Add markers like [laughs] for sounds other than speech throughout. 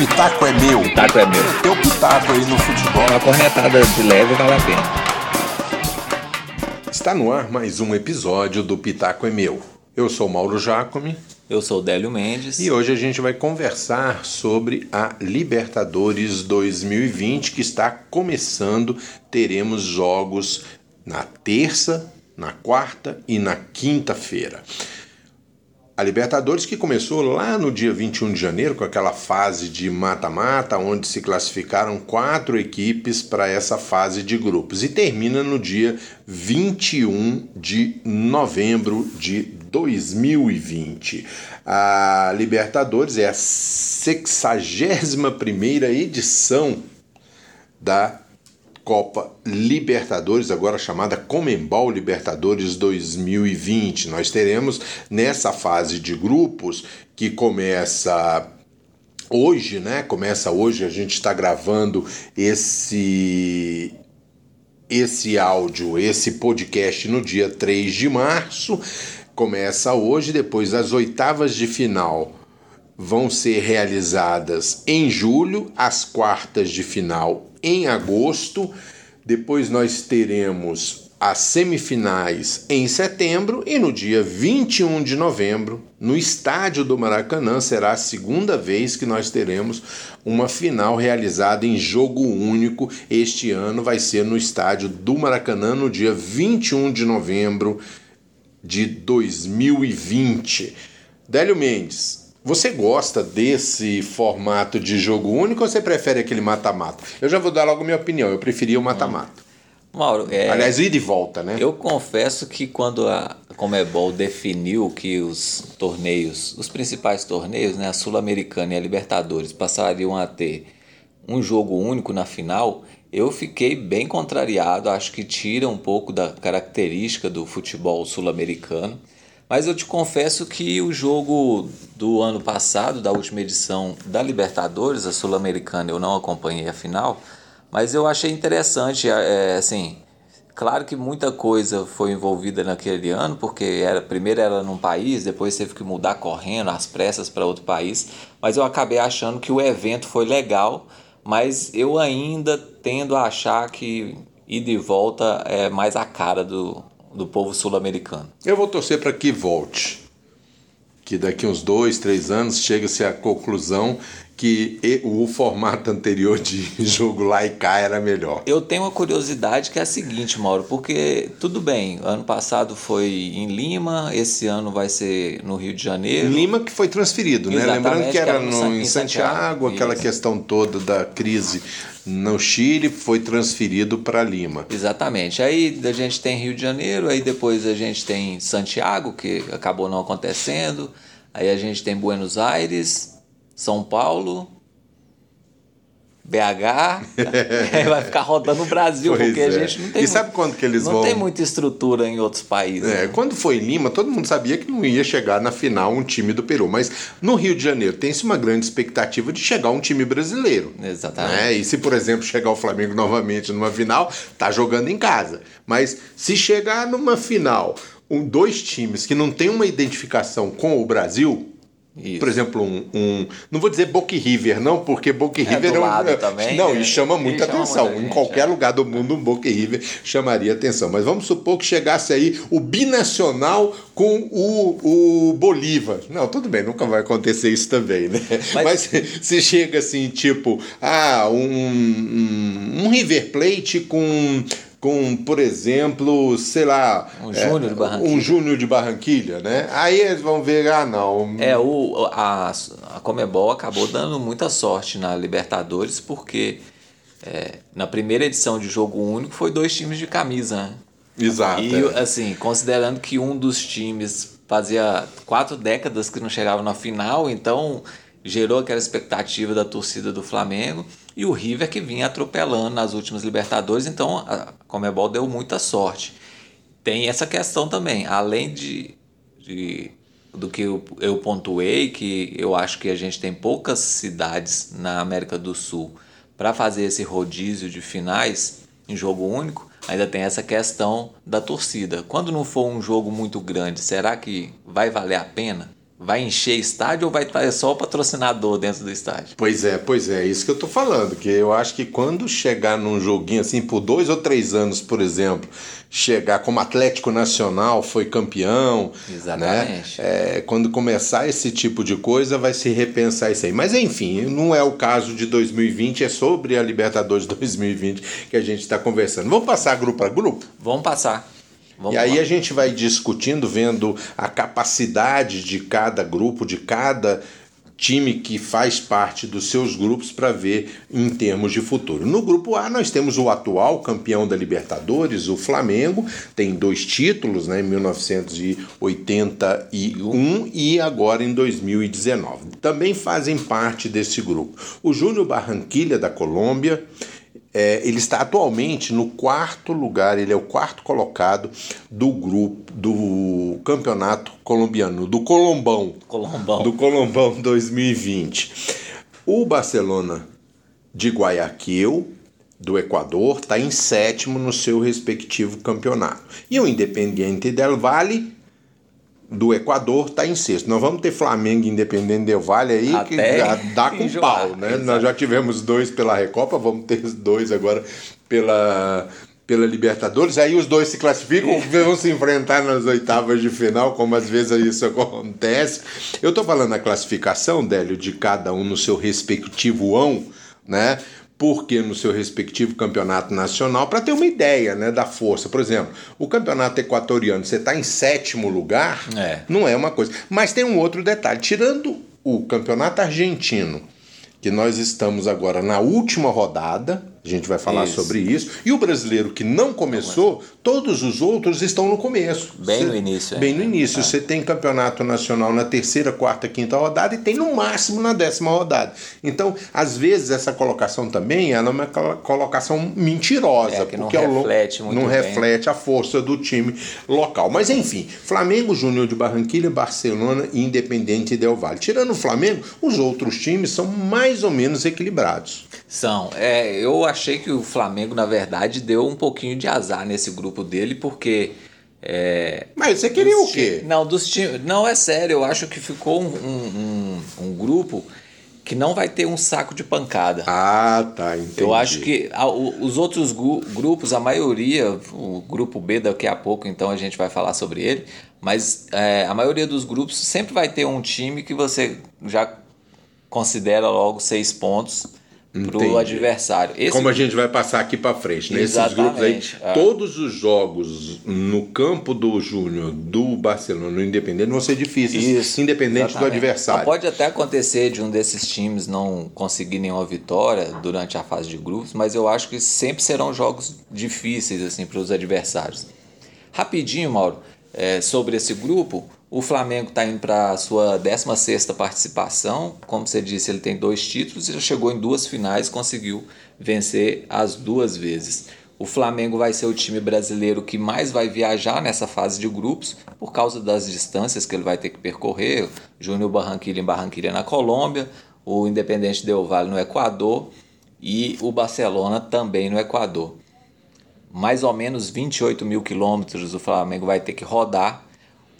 pitaco é meu. Pitaco é meu. Teu pitaco aí no futebol. Uma corretada de leve vale a pena. Está no ar mais um episódio do Pitaco é meu. Eu sou Mauro Jacome. Eu sou Délio Mendes. E hoje a gente vai conversar sobre a Libertadores 2020 que está começando. Teremos jogos na terça, na quarta e na quinta-feira. A Libertadores que começou lá no dia 21 de janeiro com aquela fase de mata-mata, onde se classificaram quatro equipes para essa fase de grupos e termina no dia 21 de novembro de 2020. A Libertadores é a 61 primeira edição da Copa Libertadores, agora chamada Comembol Libertadores 2020. Nós teremos nessa fase de grupos que começa hoje, né? Começa hoje, a gente está gravando esse esse áudio, esse podcast no dia 3 de março. Começa hoje, depois as oitavas de final vão ser realizadas em julho, as quartas de final em agosto. Depois nós teremos as semifinais em setembro e no dia 21 de novembro, no estádio do Maracanã, será a segunda vez que nós teremos uma final realizada em jogo único. Este ano vai ser no estádio do Maracanã, no dia 21 de novembro de 2020. Délio Mendes, você gosta desse formato de jogo único ou você prefere aquele mata-mata? Eu já vou dar logo minha opinião, eu preferia o mata-mata. Hum. Mauro, é, aliás, ir de volta, né? Eu confesso que quando a Comebol definiu que os torneios, os principais torneios, né, a Sul-Americana e a Libertadores, passariam a ter um jogo único na final, eu fiquei bem contrariado. Acho que tira um pouco da característica do futebol sul-americano. Mas eu te confesso que o jogo do ano passado, da última edição da Libertadores, a Sul-Americana, eu não acompanhei a final, mas eu achei interessante, é, assim, claro que muita coisa foi envolvida naquele ano, porque era primeiro era num país, depois teve que mudar correndo, às pressas para outro país, mas eu acabei achando que o evento foi legal, mas eu ainda tendo a achar que ir de volta é mais a cara do, do povo sul-americano. Eu vou torcer para que volte. Que daqui uns dois, três anos chega-se à conclusão que o formato anterior de [laughs] jogo lá e cá era melhor. Eu tenho uma curiosidade que é a seguinte, Mauro, porque tudo bem, ano passado foi em Lima, esse ano vai ser no Rio de Janeiro. Lima que foi transferido, né? Lembrando que era, que era no, em Santiago, Santiago aquela questão toda da crise no Chile foi transferido para Lima. Exatamente. Aí a gente tem Rio de Janeiro, aí depois a gente tem Santiago, que acabou não acontecendo. Aí a gente tem Buenos Aires, são Paulo, BH, [laughs] vai ficar rodando o Brasil, pois porque é. a gente não tem. E sabe quando que eles não vão? Não tem muita estrutura em outros países. É, né? Quando foi em Lima, todo mundo sabia que não ia chegar na final um time do Peru, mas no Rio de Janeiro tem-se uma grande expectativa de chegar um time brasileiro. Exatamente. Né? E se, por exemplo, chegar o Flamengo novamente numa final, tá jogando em casa. Mas se chegar numa final, um, dois times que não tem uma identificação com o Brasil, isso. Por exemplo, um, um, Não vou dizer Boca River, não, porque Boca River é, é um. Também, não, né? e chama muita chama atenção. Muita em gente, qualquer é. lugar do mundo, um Boca River chamaria atenção. Mas vamos supor que chegasse aí o binacional com o, o Bolívar. Não, tudo bem, nunca vai acontecer isso também, né? Mas, Mas [laughs] se chega assim, tipo, ah, um, um, um River Plate com com, por exemplo, sei lá. Um Júnior é, de Barranquilha. Um Júnior de Barranquilha, né? Aí eles vão ver, ah, não. É, o, a, a Comebol acabou dando muita sorte na Libertadores, porque é, na primeira edição de jogo único foi dois times de camisa, né? Exato. E, é. assim, considerando que um dos times fazia quatro décadas que não chegava na final, então gerou aquela expectativa da torcida do Flamengo e o River que vinha atropelando nas últimas Libertadores, então a Comebol deu muita sorte. Tem essa questão também, além de, de do que eu, eu pontuei, que eu acho que a gente tem poucas cidades na América do Sul para fazer esse rodízio de finais em jogo único, ainda tem essa questão da torcida. Quando não for um jogo muito grande, será que vai valer a pena? Vai encher estádio ou vai estar só o patrocinador dentro do estádio? Pois é, pois é, isso que eu tô falando, que eu acho que quando chegar num joguinho assim, por dois ou três anos, por exemplo, chegar como Atlético Nacional foi campeão, Exatamente. Né? É, quando começar esse tipo de coisa, vai se repensar isso aí. Mas enfim, não é o caso de 2020, é sobre a Libertadores 2020 que a gente está conversando. Vamos passar grupo a grupo? Vamos passar. Vamos e aí lá. a gente vai discutindo, vendo a capacidade de cada grupo, de cada time que faz parte dos seus grupos para ver em termos de futuro. No grupo A nós temos o atual campeão da Libertadores, o Flamengo, tem dois títulos, né, em 1981 e agora em 2019. Também fazem parte desse grupo. O Júnior Barranquilha da Colômbia, é, ele está atualmente no quarto lugar, ele é o quarto colocado do grupo do campeonato colombiano, do Colombão. Colombão. Do Colombão 2020. O Barcelona de Guayaquil, do Equador, está em sétimo no seu respectivo campeonato. E o Independiente del Valle do Equador está em sexto. Nós vamos ter Flamengo Independente Del Vale aí Até que já dá com enjoar, pau, né? exato. Nós já tivemos dois pela Recopa, vamos ter dois agora pela pela Libertadores, aí os dois se classificam, vão se enfrentar nas oitavas de final, como às vezes isso acontece. Eu tô falando a classificação, Délio, de cada um no seu respectivo ão, né? Porque no seu respectivo campeonato nacional, para ter uma ideia né, da força. Por exemplo, o campeonato equatoriano, você está em sétimo lugar, É. não é uma coisa. Mas tem um outro detalhe: tirando o campeonato argentino, que nós estamos agora na última rodada, a gente vai falar Isso. sobre isso, e o brasileiro que não começou, todos os outros estão no começo. Bem no início, Bem é. no início. Você tem campeonato nacional na terceira, quarta, quinta rodada e tem no máximo na décima rodada. Então, às vezes, essa colocação também ela é uma colo- colocação mentirosa. É, que não porque longo- reflete muito Não bem. reflete a força do time local. Mas, enfim, Flamengo, Júnior de Barranquilha, Barcelona e Independente Del Valle. Tirando o Flamengo, os outros times são mais ou menos equilibrados. São. É, eu achei que o Flamengo, na verdade, deu um pouquinho de azar nesse grupo dele, porque. É, Mas você queria o quê? Não, dos times. Não, é sério, eu acho que ficou um, um, um- um grupo que não vai ter um saco de pancada. Ah, tá, entendi. Eu acho que a- o- os outros grupos, a maioria, o grupo B daqui a pouco, então a gente vai falar sobre ele, mas é, a maioria dos grupos sempre vai ter um time que você já considera logo seis pontos Entendi. o adversário. Esse Como a gente vai passar aqui para frente, nesses grupos aí, Exatamente, é. todos os jogos no campo do Júnior, do Barcelona, no Independente, vão ser difíceis, independente do Exatamente. adversário. Pode até acontecer de um desses times não conseguir nenhuma vitória durante a fase de grupos, mas eu acho que sempre serão jogos difíceis assim para os adversários. Rapidinho, Mauro, é, sobre esse grupo, o Flamengo está indo para a sua 16ª participação. Como você disse, ele tem dois títulos e já chegou em duas finais, conseguiu vencer as duas vezes. O Flamengo vai ser o time brasileiro que mais vai viajar nessa fase de grupos, por causa das distâncias que ele vai ter que percorrer. Júnior Barranquilla em Barranquilla na Colômbia, o Independente Del Valle no Equador e o Barcelona também no Equador mais ou menos 28 mil quilômetros o Flamengo vai ter que rodar.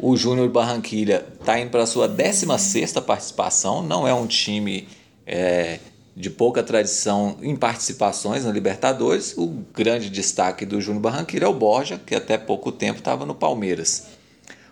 O Júnior Barranquilha está indo para a sua 16ª participação, não é um time é, de pouca tradição em participações na Libertadores. O grande destaque do Júnior Barranquilha é o Borja, que até pouco tempo estava no Palmeiras.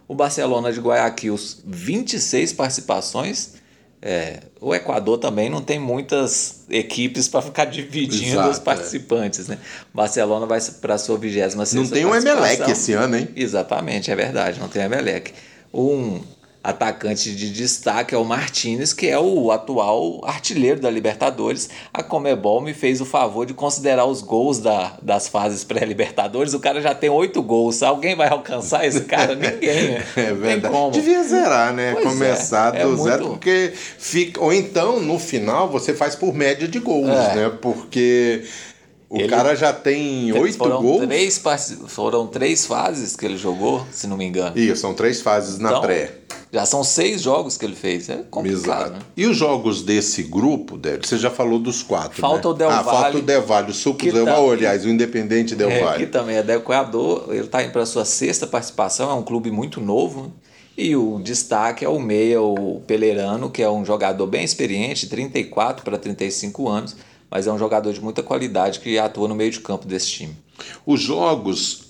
O Barcelona de Guayaquil, 26 participações. É, o Equador também não tem muitas equipes para ficar dividindo Exato, os é. participantes, né? Barcelona vai para a sua 26 Não tem o Emelec esse ano, hein? Exatamente, é verdade, não tem Emelec. Um atacante de destaque é o Martinez, que é o atual artilheiro da Libertadores. A Comebol me fez o favor de considerar os gols da, das fases pré-Libertadores. O cara já tem oito gols. Alguém vai alcançar esse cara? [laughs] Ninguém. né? É verdade. como. Devia zerar, né? Pois é, Começar é do muito- zero, porque fica. Ou então, no final, você faz por média de gols, É. né? Porque o Ele- cara já tem oito gols. Três, foram três fases que ele jogou, se não me engano. Isso, são três fases na Então, pré. Já são seis jogos que ele fez. É complicado, Exato. né? E os jogos desse grupo, Débora, você já falou dos quatro. Falta né? o Del Ah, falta Valle, o Del Valle, o Suco Del tá- Valle, aliás, o Independente Del É, Valle. que também é do Equador, ele está indo para a sua sexta participação, é um clube muito novo. E o destaque é o meia, o Pelerano, que é um jogador bem experiente, 34 para 35 anos, mas é um jogador de muita qualidade que atua no meio de campo desse time. Os jogos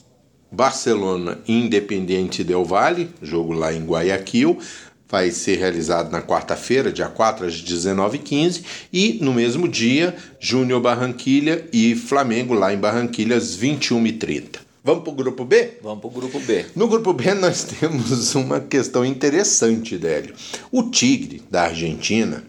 Barcelona Independente Del Valle, jogo lá em Guayaquil, vai ser realizado na quarta-feira, dia 4 às 19h15, e no mesmo dia, Júnior Barranquilha e Flamengo lá em Barranquilha às 21h30. Vamos para o grupo B? Vamos para o grupo B. No grupo B nós temos uma questão interessante, Délio. O Tigre, da Argentina,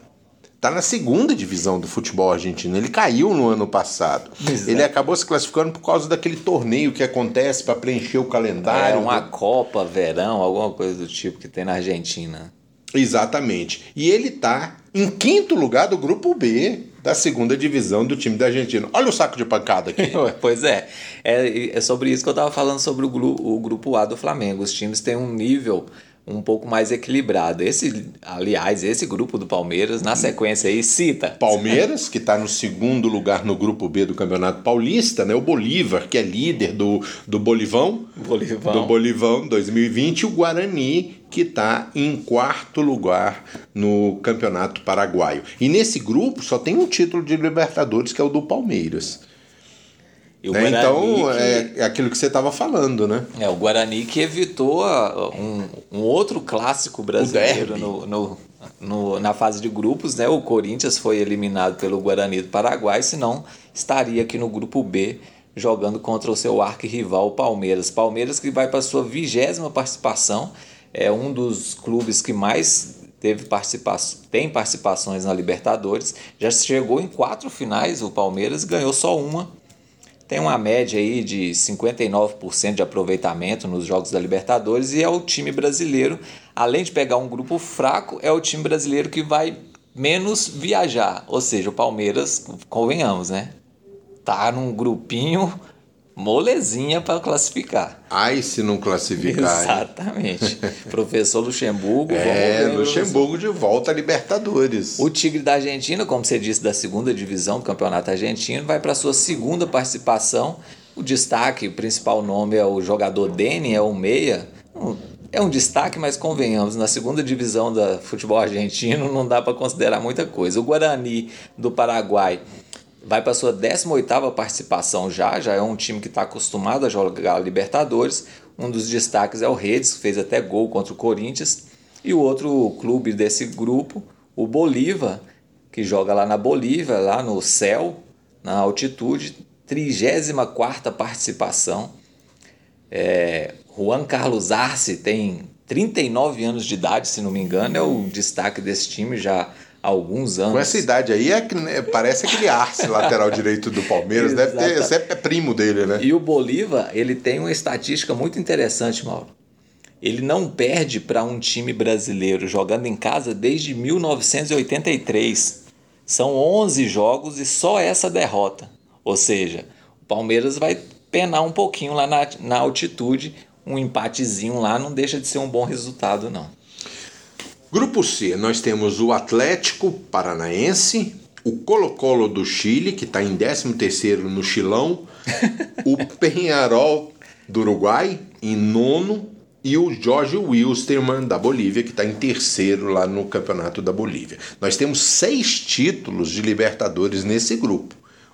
está na segunda divisão do futebol argentino. Ele caiu no ano passado. Exato. Ele acabou se classificando por causa daquele torneio que acontece para preencher o calendário. É uma Copa, verão, alguma coisa do tipo que tem na Argentina. Exatamente. E ele está em quinto lugar do grupo B da segunda divisão do time da Argentina. Olha o saco de pancada aqui. [laughs] pois é. é. É sobre isso que eu estava falando sobre o, o grupo A do Flamengo. Os times têm um nível um pouco mais equilibrado. Esse, aliás, esse grupo do Palmeiras, na sequência aí, cita. Palmeiras, que está no segundo lugar no grupo B do Campeonato Paulista, né? O Bolívar, que é líder do, do Bolivão. Bolivão. Do Bolivão 2020. E o Guarani, que está em quarto lugar no Campeonato Paraguaio. E nesse grupo só tem um título de Libertadores, que é o do Palmeiras. Né? Então, que... é, é aquilo que você estava falando, né? É, o Guarani que evitou um, um outro clássico brasileiro no, no, no, na fase de grupos, né? O Corinthians foi eliminado pelo Guarani do Paraguai, senão estaria aqui no grupo B jogando contra o seu arquirrival, o Palmeiras. Palmeiras que vai para sua vigésima participação, é um dos clubes que mais teve participação, tem participações na Libertadores, já chegou em quatro finais o Palmeiras, ganhou só uma tem uma média aí de 59% de aproveitamento nos jogos da Libertadores e é o time brasileiro, além de pegar um grupo fraco, é o time brasileiro que vai menos viajar. Ou seja, o Palmeiras, convenhamos, né? Tá num grupinho molezinha para classificar. Ai, se não classificar. Exatamente. [laughs] Professor Luxemburgo. É, Luxemburgo de volta a Libertadores. O Tigre da Argentina, como você disse, da segunda divisão do Campeonato Argentino, vai para sua segunda participação. O destaque, o principal nome é o jogador Deni, é o meia. É um destaque, mas convenhamos, na segunda divisão do futebol argentino [laughs] não dá para considerar muita coisa. O Guarani do Paraguai vai para sua 18ª participação já, já é um time que está acostumado a jogar Libertadores. Um dos destaques é o Redes, que fez até gol contra o Corinthians. E o outro clube desse grupo, o Bolívar, que joga lá na Bolívia, lá no céu, na altitude, 34ª participação. É, Juan Carlos Arce tem 39 anos de idade, se não me engano, é o destaque desse time, já alguns anos. Com essa idade aí, é que, né, parece aquele Arce, [laughs] lateral direito do Palmeiras, deve ter, sempre é primo dele, né? E o Bolívar, ele tem uma estatística muito interessante, Mauro. Ele não perde para um time brasileiro jogando em casa desde 1983. São 11 jogos e só essa derrota. Ou seja, o Palmeiras vai penar um pouquinho lá na, na altitude, um empatezinho lá não deixa de ser um bom resultado, não. Grupo C, nós temos o Atlético Paranaense, o Colo-Colo do Chile, que está em 13º no Chilão, o [laughs] Penharol do Uruguai, em nono, e o Jorge Wilstermann da Bolívia, que está em terceiro lá no Campeonato da Bolívia. Nós temos seis títulos de Libertadores nesse grupo.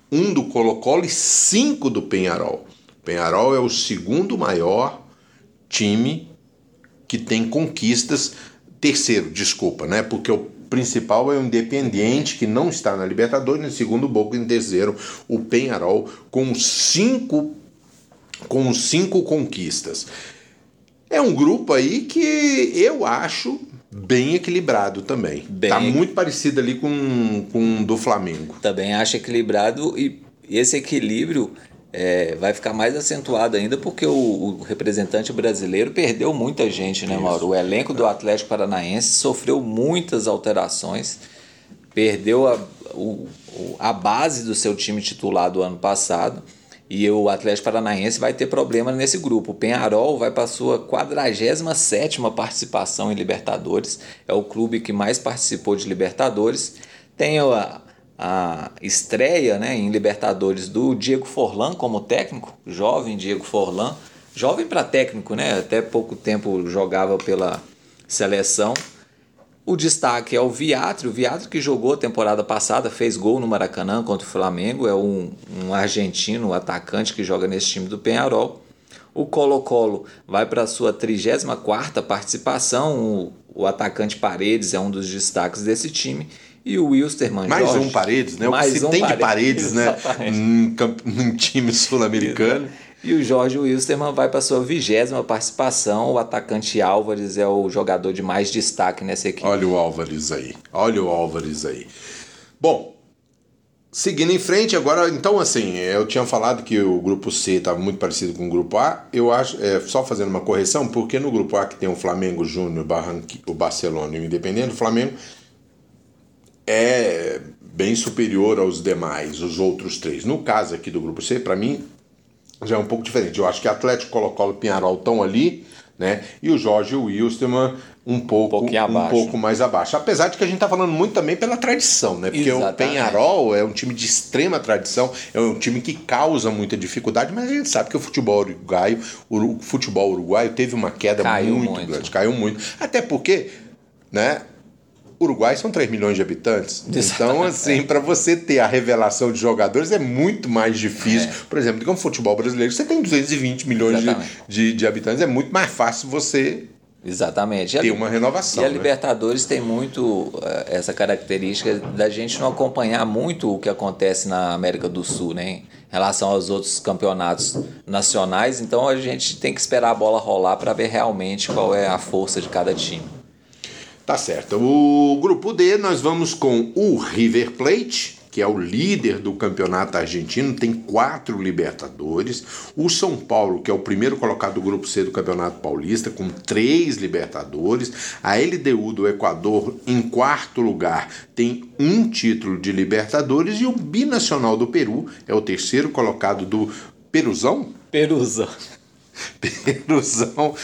Um do Colo-Colo e cinco do Penharol. O Penharol é o segundo maior time que tem conquistas Terceiro, desculpa, né? Porque o principal é o Independiente, que não está na Libertadores, em segundo, o Boca, em terceiro, o Penharol, com cinco, com cinco conquistas. É um grupo aí que eu acho bem equilibrado também. Bem... Tá muito parecido ali com, com o do Flamengo. Também acho equilibrado e esse equilíbrio é, vai ficar mais acentuado ainda porque o, o, representante brasileiro perdeu muita gente, né, Mauro? O elenco do Atlético Paranaense sofreu muitas alterações, perdeu a, o, a base do seu time titular do ano passado. E o Atlético Paranaense vai ter problema nesse grupo. O Penharol vai para sua 47 participação em Libertadores. É o clube que mais participou de Libertadores. Tem a, a estreia né, em Libertadores do Diego Forlan como técnico, jovem Diego Forlan, jovem para técnico, né? Até pouco tempo jogava pela seleção. O destaque é o Viatri, o Viatri que jogou a temporada passada, fez gol no Maracanã contra o Flamengo, é um, um argentino, atacante que joga nesse time do Penharol. O Colo-Colo vai para a sua 34ª participação, o, o, atacante Paredes é um dos destaques desse time. E o Wilstermann Mais Jorge, um Paredes, né? Mais o que se um tem Paredes, de Paredes, né? Num, num time sul-americano. E o Jorge Wilstermann vai para sua vigésima participação. O atacante Álvares é o jogador de mais destaque nessa equipe. Olha o Álvares aí. Olha o Álvares aí. Bom, seguindo em frente, agora, então, assim, eu tinha falado que o grupo C estava muito parecido com o grupo A. Eu acho, é, só fazendo uma correção, porque no grupo A que tem o Flamengo Júnior, o Barcelona e o Independente, o Flamengo é bem superior aos demais, os outros três. No caso aqui do grupo C, para mim, já é um pouco diferente. Eu acho que Atlético, Colo-Colo e Pinharol estão ali, né? E o Jorge Wilstermann um pouco, um, um pouco mais abaixo. Apesar de que a gente está falando muito também pela tradição, né? Porque Exatamente. o Penharol é um time de extrema tradição, é um time que causa muita dificuldade, mas a gente sabe que o futebol uruguaio, o futebol uruguaio teve uma queda muito, muito grande, caiu muito. Até porque, né? Uruguai são 3 milhões de habitantes. Então, assim, para você ter a revelação de jogadores é muito mais difícil. É. Por exemplo, do que um futebol brasileiro, você tem 220 milhões de, de, de, habitantes, é muito mais fácil você Exatamente. Ter uma renovação. E a né? Libertadores tem muito uh, essa característica da gente não acompanhar muito o que acontece na América do Sul, né? Em relação aos outros campeonatos nacionais. Então a gente tem que esperar a bola rolar para ver realmente qual é a força de cada time. Tá certo. O grupo D nós vamos com o River Plate, que é o líder do campeonato argentino, tem quatro Libertadores. O São Paulo, que é o primeiro colocado do grupo C do Campeonato Paulista, com três Libertadores. A LDU do Equador, em quarto lugar, tem um título de Libertadores. E o Binacional do Peru é o terceiro colocado do Peruzão? Peruzão. [laughs] Peruzão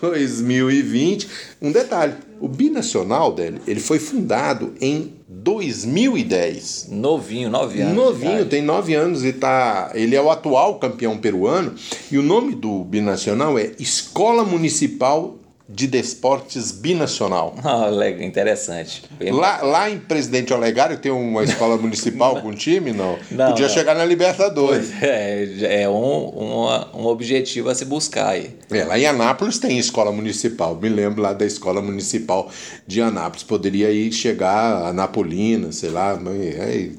2020. Um detalhe, o Binacional dele, ele foi fundado em 2010. Novinho, nove anos. Novinho, tem nove anos e tá. Ele é o atual campeão peruano. E o nome do Binacional é Escola Municipal de Desportes Binacional. [laughs] Ah, legal, interessante. lá, lá em Presidente Olegário tem uma escola municipal com time? Não. não Podia não. chegar na Libertadores. Pois é, é um, um, um objetivo a se buscar aí. É, lá em Anápolis tem escola municipal. Me lembro lá da escola municipal de Anápolis. Poderia ir chegar a Napolina, sei lá, mas aí,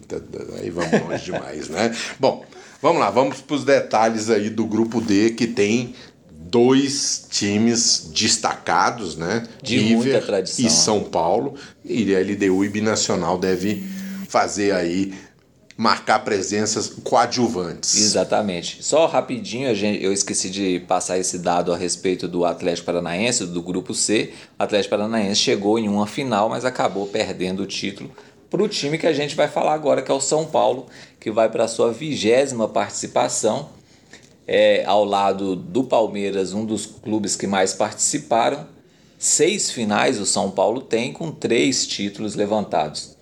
aí vamos longe demais, né? [laughs] Bom, vamos lá, vamos para os detalhes aí do grupo D que tem dois times destacados, né? De River muita tradição. E São Paulo. E a LDU e Binacional deve fazer aí marcar presenças coadjuvantes. Exatamente. Só rapidinho, eu esqueci de passar esse dado a respeito do Atlético Paranaense, do grupo C. O Atlético Paranaense chegou em uma final, mas acabou perdendo o título para o time que a gente vai falar agora, que é o São Paulo, que vai para a sua vigésima participação é, ao lado do Palmeiras, um dos clubes que mais participaram. Seis finais o São Paulo tem, com três títulos levantados.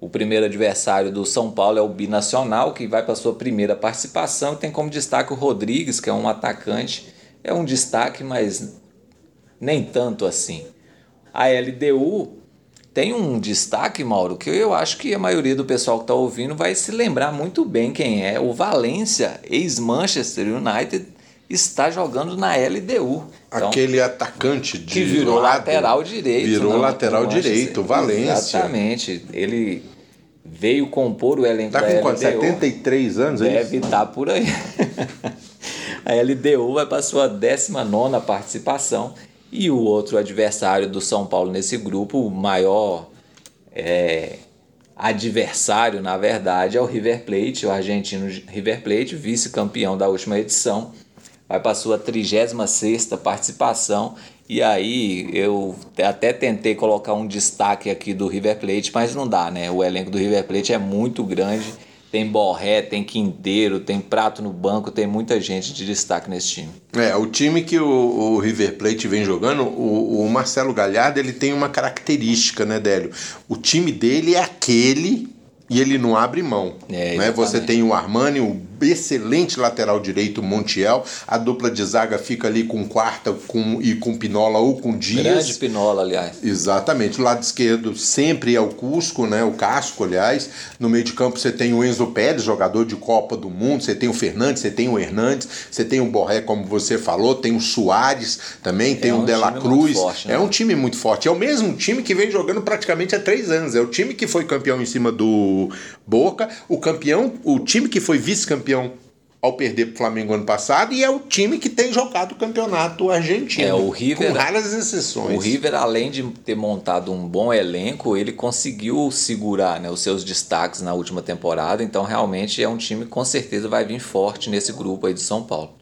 O primeiro adversário do São Paulo é o Binacional, que vai para sua primeira participação e tem como destaque o Rodrigues, que é um atacante. É um destaque, mas nem tanto assim. A LDU tem um destaque, Mauro, que eu acho que a maioria do pessoal que está ouvindo vai se lembrar muito bem quem é. O Valência, ex-Manchester United, está jogando na LDU. Então, Aquele atacante de que virou lado, lateral direito. Virou lateral direito, Valência. Exatamente. Ele veio compor o elenco tá da com LDU. 73 anos, é Deve estar tá por aí. [laughs] a LDU vai para sua 19 participação e o outro adversário do São Paulo nesse grupo, o maior é, adversário, na verdade, é o River Plate, o argentino River Plate, vice-campeão da última edição. Vai para a sua 36 participação. E aí eu até tentei colocar um destaque aqui do River Plate, mas não dá, né? O elenco do River Plate é muito grande tem Borré, tem Quinteiro, tem Prato no banco, tem muita gente de destaque nesse time. É, o time que o, o River Plate vem jogando, o, o, Marcelo Galhardo, ele tem uma característica, né, Délio? O time dele é aquele e ele não abre mão. É, né? Você tem o Armani, o excelente lateral direito Montiel, a dupla de zaga fica ali com quarta com, e com Pinola ou com Dias. Grande Pinola, aliás. Exatamente. O lado esquerdo sempre é o Cusco, né? o Casco, aliás. No meio de campo você tem o Enzo Pérez, jogador de Copa do Mundo, você tem o Fernandes, você tem o Hernandes, você tem o Borré, como você falou, tem o Soares também, tem é um o Dela Cruz. Forte, né? É um time muito forte. É o mesmo time que vem jogando praticamente há três anos. É o time que foi campeão em cima do Boca, o campeão, o time que foi vice-campeão ao perder para o Flamengo ano passado e é o time que tem jogado o campeonato argentino. É, o River, com raras exceções. O River, além de ter montado um bom elenco, ele conseguiu segurar né, os seus destaques na última temporada, então realmente é um time que com certeza vai vir forte nesse grupo aí de São Paulo.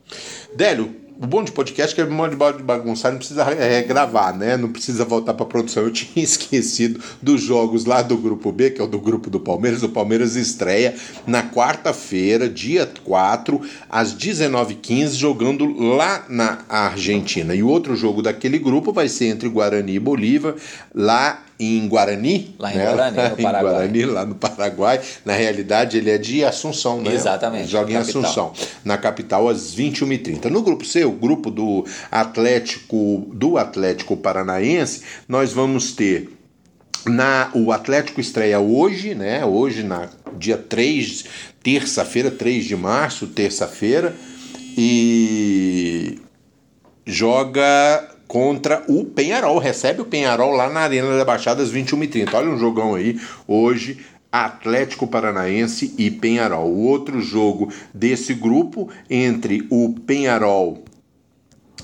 Délio, o bom de podcast é que é bom de bagunçar, não precisa é, gravar, né? Não precisa voltar para produção. Eu [laughs] tinha esquecido dos jogos lá do grupo B, que é o do grupo do Palmeiras. O Palmeiras estreia na quarta-feira, dia 4, às 19h15, jogando lá na Argentina. E o outro jogo daquele grupo vai ser entre Guarani e Bolívar, lá em Guarani. Lá em né? Guarani, no [laughs] Paraguai. em Guarani, lá no Paraguai. Na realidade, ele é de Assunção, né? Exatamente. Joga em capital. Assunção, na capital, às 21h30. No grupo C, o grupo do Atlético, do Atlético Paranaense, nós vamos ter na, o Atlético estreia hoje, né? Hoje, na dia 3, terça-feira, 3 de março, terça-feira, e joga contra o Penharol. Recebe o Penharol lá na Arena da Baixada às 21h30. Olha um jogão aí hoje. Atlético Paranaense e Penharol. O outro jogo desse grupo entre o Penharol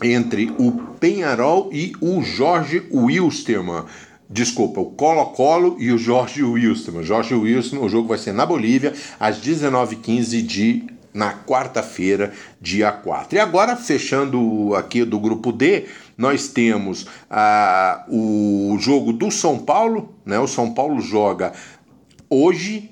entre o Penharol e o Jorge Wilstermann. Desculpa, o Colo-Colo e o Jorge Wilstermann. Jorge Wilstermann, o jogo vai ser na Bolívia, às 19h15 de na quarta-feira, dia 4. E agora, fechando aqui do grupo D, nós temos ah, o jogo do São Paulo, né? O São Paulo joga hoje.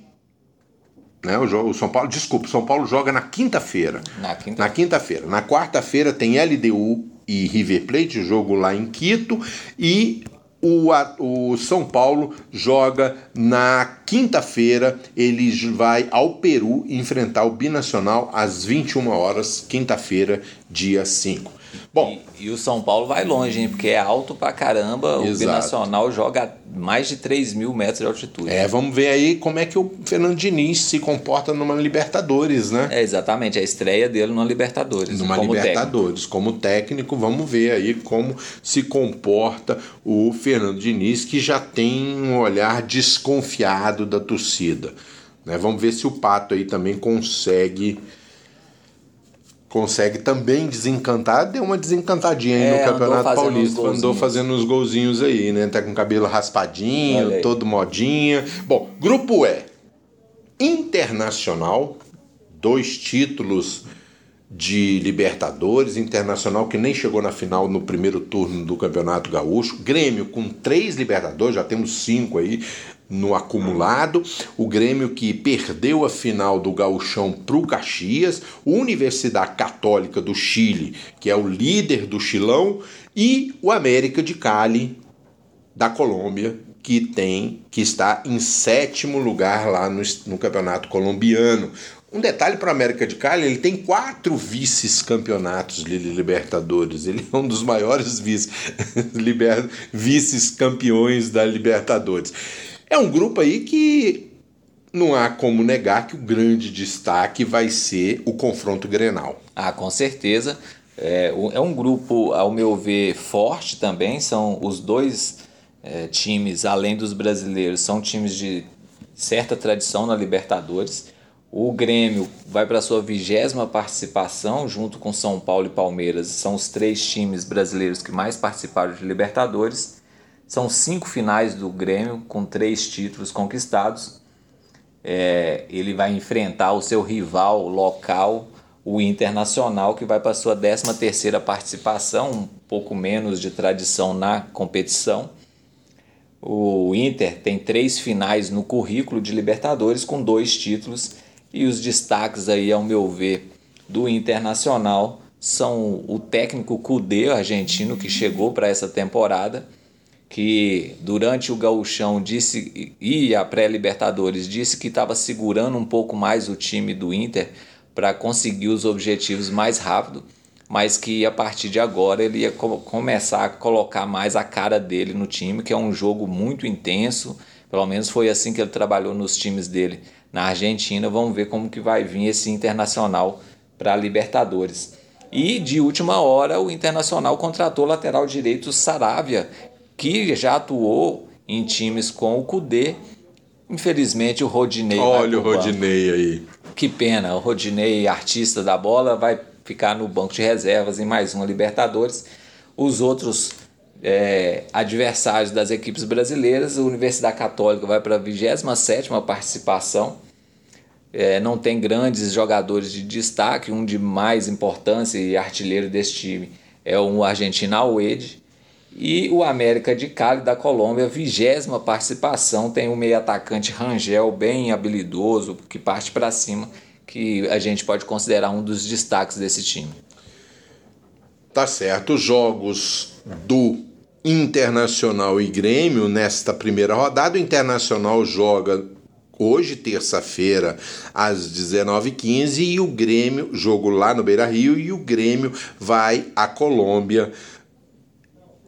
Né, o, São Paulo, desculpa, o São Paulo joga na quinta-feira. Na quinta-feira. Na, quinta na quarta-feira tem LDU e River Plate, jogo lá em Quito. E o, o São Paulo joga na quinta-feira, ele vai ao Peru enfrentar o Binacional às 21 horas, quinta-feira, dia 5. Bom, e, e, o São Paulo vai longe, hein? Porque é alto pra caramba. Exato. O Binacional joga mais de 3 mil metros de altitude. É, vamos ver aí como é que o Fernando Diniz se comporta numa Libertadores, né? É, exatamente. A estreia dele numa Libertadores. Numa como Libertadores. Técnico. Como técnico, vamos ver aí como se comporta o Fernando Diniz, que já tem um olhar desconfiado da torcida. Né? Vamos ver se o Pato aí também consegue consegue também desencantar, deu uma desencantadinha aí é, no Campeonato Paulista. Andou fazendo uns golzinhos aí, né? Tá com o cabelo raspadinho, todo modinha. Bom, grupo E. Internacional, dois títulos de Libertadores, Internacional que nem chegou na final no primeiro turno do Campeonato Gaúcho, Grêmio com três Libertadores, já temos cinco aí, no acumulado, o Grêmio que perdeu a final do Gauchão para o Caxias, Universidade Católica do Chile, que é o líder do Chilão, e o América de Cali da Colômbia, que tem que está em sétimo lugar lá no, no campeonato colombiano. Um detalhe para a América de Cali, ele tem quatro vices-campeonatos de Libertadores. Ele é um dos maiores vices-campeões [laughs] da Libertadores. É um grupo aí que não há como negar que o grande destaque vai ser o confronto Grenal. Ah, com certeza. É, é um grupo, ao meu ver, forte também. São os dois é, times, além dos brasileiros, são times de certa tradição na Libertadores. O Grêmio vai para sua vigésima participação, junto com São Paulo e Palmeiras. São os três times brasileiros que mais participaram de Libertadores. São cinco finais do Grêmio com três títulos conquistados. É, ele vai enfrentar o seu rival local, o Internacional, que vai para sua 13 terceira participação, um pouco menos de tradição na competição. O Inter tem três finais no currículo de Libertadores com dois títulos e os destaques aí, ao meu ver, do Internacional são o técnico Cudê, argentino, que chegou para essa temporada, que durante o gauchão disse e a pré-libertadores disse que estava segurando um pouco mais o time do Inter para conseguir os objetivos mais rápido, mas que a partir de agora ele ia começar a colocar mais a cara dele no time, que é um jogo muito intenso, pelo menos foi assim que ele trabalhou nos times dele na Argentina. Vamos ver como que vai vir esse Internacional para a Libertadores. E de última hora o Internacional contratou lateral direito Saravia, que já atuou em times com o Cudê. Infelizmente o Rodinei. Olha o Rodinei aí. Que pena, o Rodinei, artista da bola, vai ficar no banco de reservas em mais uma Libertadores. Os outros é, adversários das equipes brasileiras, a Universidade Católica vai para a 27 participação. É, não tem grandes jogadores de destaque, um de mais importância e artilheiro desse time é o argentino Alwed. E o América de Cali da Colômbia, vigésima participação, tem um meio atacante Rangel, bem habilidoso, que parte para cima, que a gente pode considerar um dos destaques desse time. Tá certo. Os jogos do Internacional e Grêmio nesta primeira rodada. O Internacional joga hoje, terça-feira, às 19h15, e o Grêmio, jogo lá no Beira Rio, e o Grêmio vai à Colômbia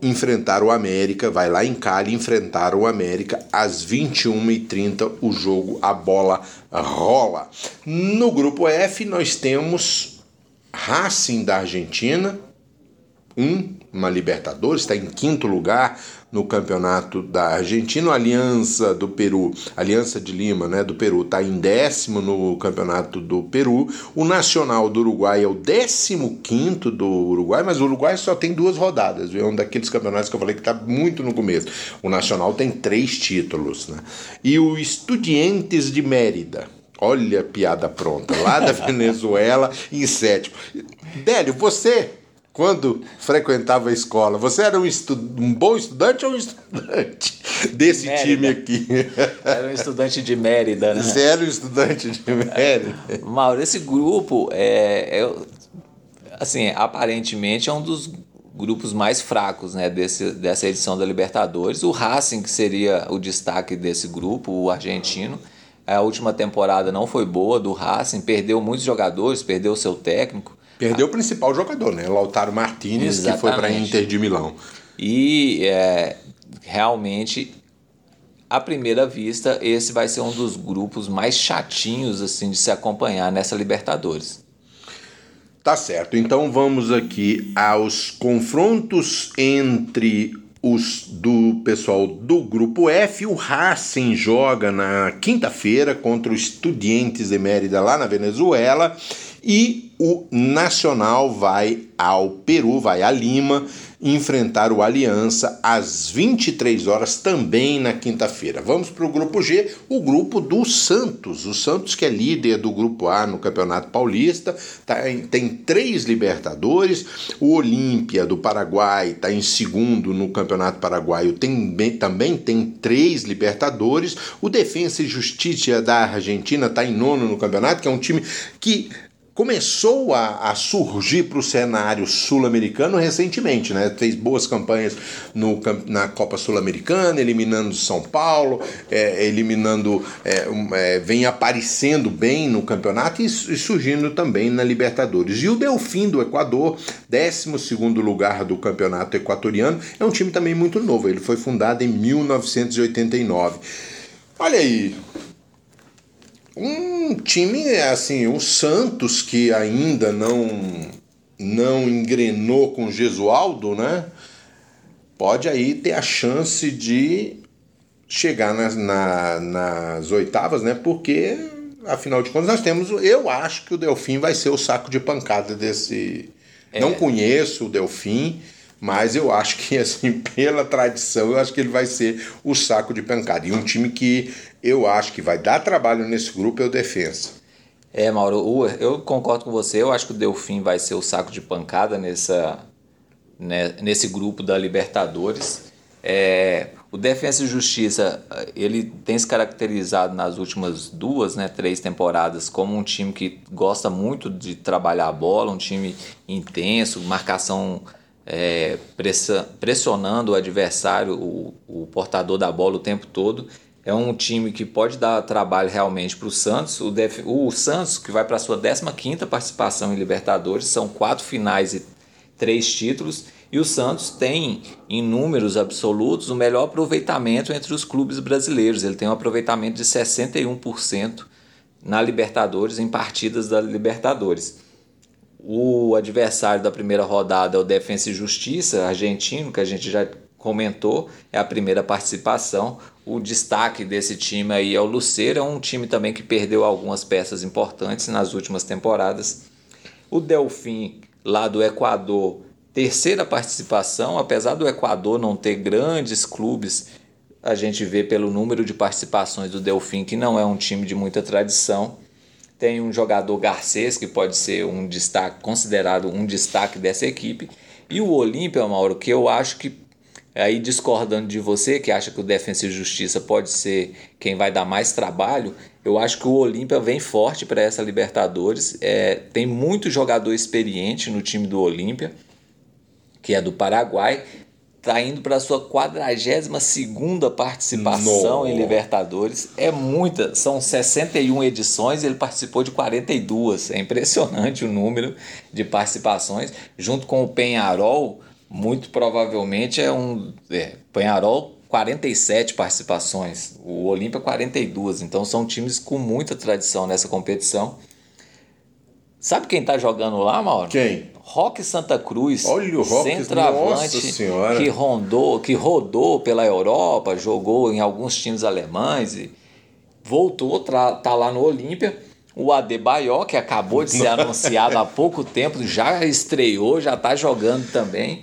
enfrentar o América, vai lá em Cali enfrentar o América às 21h30, o jogo, a bola rola. No grupo F nós temos Racing da Argentina, um, uma Libertadores, está em quinto lugar no campeonato da Argentina. A Aliança do Peru, Aliança de Lima, né, do Peru, está em décimo no campeonato do Peru. O Nacional do Uruguai é o décimo quinto do Uruguai, mas o Uruguai só tem duas rodadas. É um daqueles campeonatos que eu falei que está muito no começo. O Nacional tem três títulos. Né? E o Estudiantes de Mérida. Olha a piada pronta, lá da [laughs] Venezuela, em sétimo. Délio, você quando frequentava a escola, você era um, um bom estudante ou um estudante desse Mérida. time aqui? [laughs] Era um estudante de Mérida, né? Você era um estudante de Mérida? Mauro, esse grupo é, é assim, aparentemente é um dos grupos mais fracos né, desse, dessa edição da Libertadores. O Racing, que seria o destaque desse grupo, o argentino. A última temporada não foi boa do Racing, perdeu muitos jogadores, perdeu seu técnico. Perdeu o principal jogador, né? Lautaro Martinez, Exatamente. que foi para Inter de Milão. E é, realmente, à primeira vista, esse vai ser um dos grupos mais chatinhos assim de se acompanhar nessa Libertadores. Tá certo. Então vamos aqui aos confrontos entre os do pessoal do grupo F. O Racing joga na quinta-feira contra o Estudiantes de Mérida lá na Venezuela e o Nacional vai ao Peru, vai a Lima enfrentar o Aliança às 23 horas também na quinta-feira. Vamos para o grupo G, o grupo do Santos. O Santos que é líder do grupo A no Campeonato Paulista, tá em, tem três Libertadores. O Olímpia do Paraguai está em segundo no Campeonato Paraguaio, tem, também tem três Libertadores. O Defensa e Justiça da Argentina está em nono no campeonato, que é um time que começou a, a surgir para o cenário sul-americano recentemente, né? Fez boas campanhas no, na Copa Sul-Americana, eliminando São Paulo, é, eliminando, é, é, vem aparecendo bem no campeonato e, e, surgindo também na Libertadores. E o Delfim do Equador, 12 lugar do campeonato equatoriano, é um time também muito novo. Ele foi fundado em 1989. Olha aí, um time assim, o Santos que ainda não não engrenou com o Gesualdo, né? Pode aí ter a chance de chegar nas, na, nas oitavas, né? Porque afinal de contas nós temos, eu acho que o Delfim vai ser o saco de pancada desse. É. Não conheço o Delfim, mas eu acho que, [laughs] assim, pela tradição, eu acho que ele vai ser o saco de pancada. E um time que eu acho que vai dar trabalho nesse grupo é o Defensa. É, Mauro, eu concordo com você. Eu acho que o Delfim vai ser o saco de pancada nessa, né, nesse grupo da Libertadores. É, o Defensa e Justiça, ele tem se caracterizado nas últimas duas, né, três temporadas como um time que gosta muito de trabalhar a bola, um time intenso, marcação é, pressionando o adversário, o, o portador da bola o tempo todo. É um time que pode dar trabalho realmente para o Santos. O, Santos, que vai para a sua 15 participação em Libertadores, são quatro finais e três títulos. E o Santos tem, em números absolutos, o melhor aproveitamento entre os clubes brasileiros. Ele tem um aproveitamento de 61% na Libertadores, em partidas da Libertadores. O adversário da primeira rodada é o Defensa e Justiça, argentino, que a gente já comentou, é a primeira participação. O destaque desse time aí é o Luceiro, é um time também que perdeu algumas peças importantes nas últimas temporadas. O Delfim, lá do Equador, terceira participação, apesar do Equador não ter grandes clubes, a gente vê pelo número de participações do Delfim que não é um time de muita tradição. Tem um jogador Garcês que pode ser um destaque, considerado um destaque dessa equipe. E o Olímpia, Mauro, que eu acho que, aí discordando de você, que acha que o Defensa e Justiça pode ser quem vai dar mais trabalho, eu acho que o Olímpia vem forte para essa Libertadores. É, tem muito jogador experiente no time do Olímpia, que é do Paraguai está indo para a sua 42 segunda participação em Libertadores. É muita, são 61 edições, ele participou de 42. É impressionante o número de participações, junto com o Penharol, muito provavelmente é um é, Penharol 47 participações, o Olímpia 42. Então são times com muita tradição nessa competição. Sabe quem está jogando lá, Mauro? Quem? Roque Santa Cruz, Olha o Roque, centroavante que rondou, que rodou pela Europa, jogou em alguns times alemães e voltou, tá lá no Olímpia. O Adebayor, que acabou de ser [laughs] anunciado há pouco tempo, já estreou, já está jogando também.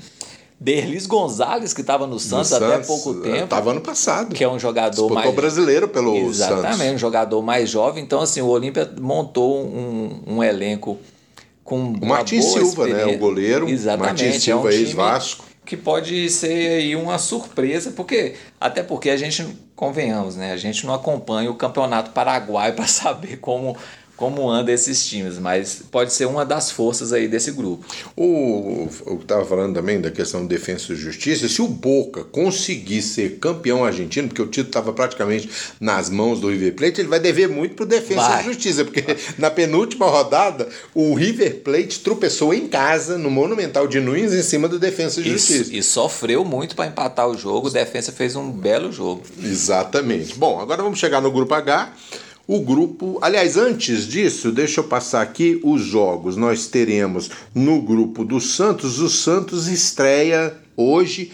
Derlis Gonzalez, que estava no Santos no até pouco tempo. Estava ano passado. Que é um jogador Disputou mais. brasileiro pelo Exatamente, Santos. um jogador mais jovem. Então, assim, o Olímpia montou um, um elenco com o Martin Silva, né? O goleiro. Exatamente. Martin Silva, é um ex-Vasco. Que pode ser aí uma surpresa, porque até porque a gente, convenhamos, né? A gente não acompanha o campeonato paraguaio [laughs] para saber como como anda esses times, mas pode ser uma das forças aí desse grupo. O, eu estava falando também da questão de defesa e justiça. Se o Boca conseguir ser campeão argentino, porque o título estava praticamente nas mãos do River Plate, ele vai dever muito para o defesa e justiça, porque na penúltima rodada o River Plate tropeçou em casa no Monumental de Nunes em cima do defesa e justiça. E, e sofreu muito para empatar o jogo. O defesa fez um belo jogo. Exatamente. Bom, agora vamos chegar no grupo H. O grupo, aliás, antes disso, deixa eu passar aqui os jogos. Nós teremos no grupo do Santos, o Santos estreia hoje,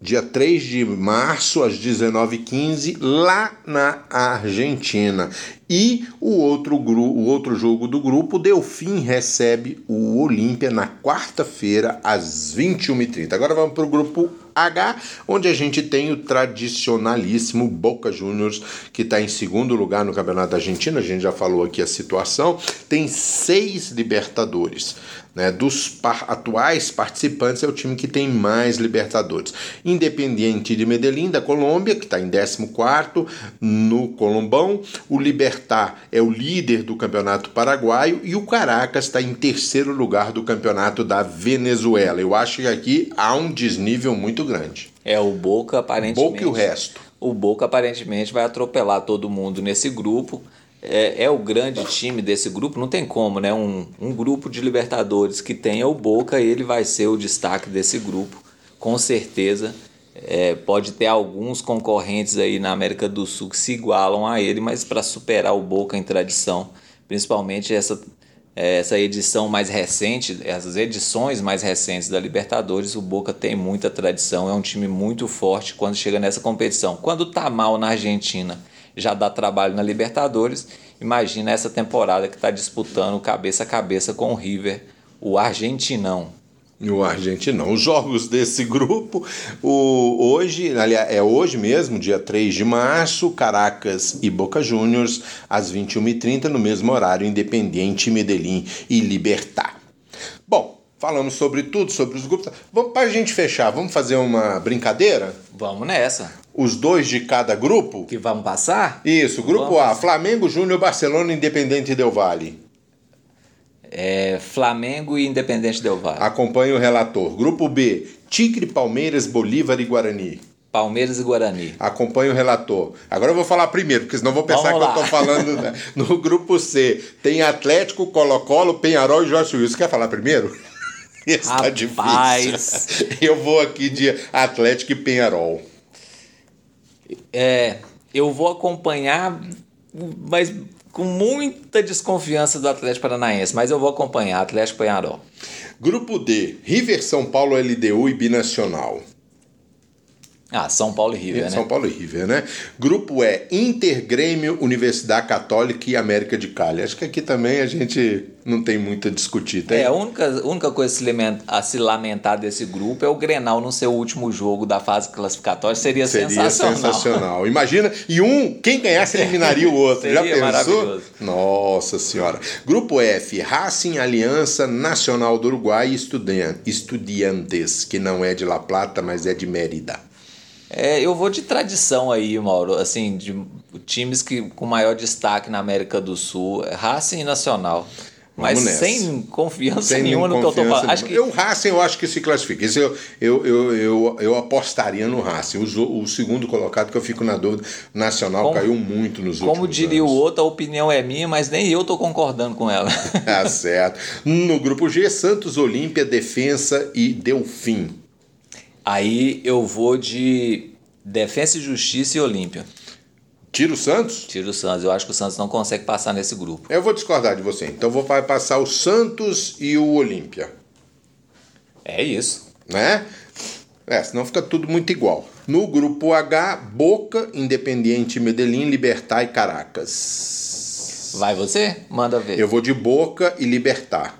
dia 3 de março, às 19h15, lá na Argentina. E o outro, o outro jogo do grupo, Delfim recebe o Olímpia na quarta-feira, às 21h30. Agora vamos para o grupo H, onde a gente tem o tradicionalíssimo Boca Juniors, que está em segundo lugar no Campeonato Argentino. A gente já falou aqui a situação. Tem seis Libertadores. Né, dos par atuais participantes, é o time que tem mais Libertadores. Independiente de Medellín, da Colômbia, que está em 14 no Colombão. O Libertar é o líder do Campeonato Paraguaio e o Caracas está em terceiro lugar do Campeonato da Venezuela. Eu acho que aqui há um desnível muito grande. É, o Boca aparentemente. Boca e o resto. O Boca aparentemente vai atropelar todo mundo nesse grupo é, é, o grande time desse grupo, não tem como, né? Um, um grupo de Libertadores que tenha o Boca, ele vai ser o destaque desse grupo, com certeza. É, pode ter alguns concorrentes aí na América do Sul que se igualam a ele, mas para superar o Boca em tradição, principalmente essa, é, essa edição mais recente, essas edições mais recentes da Libertadores, o Boca tem muita tradição, é um time muito forte quando chega nessa competição. Quando tá mal na Argentina já dá trabalho na Libertadores. Imagina essa temporada que está disputando cabeça a cabeça com o River, o argentinão. O argentinão. Os jogos desse [laughs] grupo, o, hoje, aliás, é hoje mesmo, dia 3 de março, Caracas e Boca Juniors, às 21h30, no mesmo horário, Independiente, Medellín e Libertar. Bom, falamos sobre tudo, sobre os grupos. Vamos para a gente fechar, vamos fazer uma brincadeira? Vamos nessa os dois de cada grupo? Que vão passar? Isso, grupo. A, Flamengo, Júnior, Barcelona, Independente Del Vale. É, Flamengo e Independente Del Valle. Acompanhe o relator. Grupo B, Tigre, Palmeiras, Bolívar e Guarani. Palmeiras e Guarani. Acompanhe o relator. Agora eu vou falar primeiro, porque senão vou pensar Vamos que lá. eu estou falando né? [laughs] no grupo C. Tem Atlético, Colo-Colo, Penharol e Jorge Wilson. Quer falar primeiro? [laughs] Tá Rapaz. difícil. Eu vou aqui de Atlético e Penharol. É, eu vou acompanhar, mas com muita desconfiança do Atlético Paranaense, mas eu vou acompanhar Atlético Penharol. Grupo D, River, São Paulo, LDU e Binacional. Ah, São Paulo e River, São né? Paulo e River, né? Grupo E, Inter, Grêmio, Universidade Católica e América de Cali. Acho que aqui também a gente não tem muito a discutir, tem? É, a única, única coisa a se lamentar desse grupo é o Grenal no seu último jogo da fase classificatória. Seria, Seria sensacional. sensacional. Imagina, e um, quem ganhasse eliminaria o outro. Já Seria pensou? maravilhoso. Nossa Senhora. Grupo F, Racing, Aliança, Nacional do Uruguai e Estudian- Estudiantes, que não é de La Plata, mas é de Mérida. É, eu vou de tradição aí, Mauro. Assim, de times que com maior destaque na América do Sul, é Racing e Nacional. Mas sem confiança Sem nenhuma no que eu tô confiança falando. Acho que. Eu, Racing, eu acho que se classifica. Isso eu, eu, eu, eu, eu apostaria no Racing. O, o segundo colocado, que eu fico na dúvida, Nacional Como- caiu muito nos últimos Como diria o anos. outro, a opinião é minha, mas nem eu tô concordando com ela. [laughs] Tá certo. No grupo G, Santos, Olímpia, Defensa e Delfim. Aí eu vou de Defensa e Justiça e Olímpia. Tira o Santos? Tiro o Santos. Eu acho que o Santos não consegue passar nesse grupo. Eu vou discordar de você. Então vou passar o Santos e o Olímpia, É isso. né? É, senão fica tudo muito igual. No grupo H, Boca, Independiente Medellín, Libertar e Caracas. Vai você? Manda ver. Eu vou de Boca e Libertar.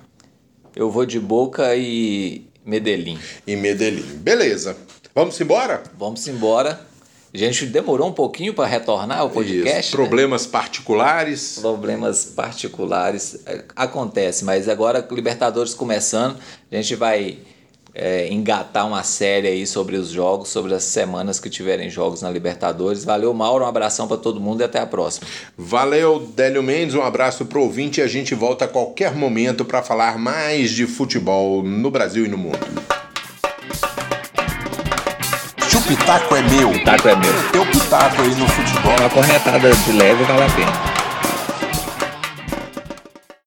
Eu vou de Boca e Medellín. E Medellín. Beleza. Vamos embora? Vamos embora. A gente demorou um pouquinho para retornar ao podcast. Isso. né? Problemas particulares. Problemas particulares é, acontece, mas agora Libertadores começando, a gente vai é, engatar uma série aí sobre os jogos, sobre as semanas que tiverem jogos na Libertadores. Valeu, Mauro, um abração para todo mundo e até a próxima. Valeu, Délio Mendes, um abraço pro ouvinte e a gente volta a qualquer momento para falar mais de futebol no Brasil e no mundo. Se o pitaco é meu, Taco é meu. teu pitaco aí no futebol. Uma corretada de leve vale a pena.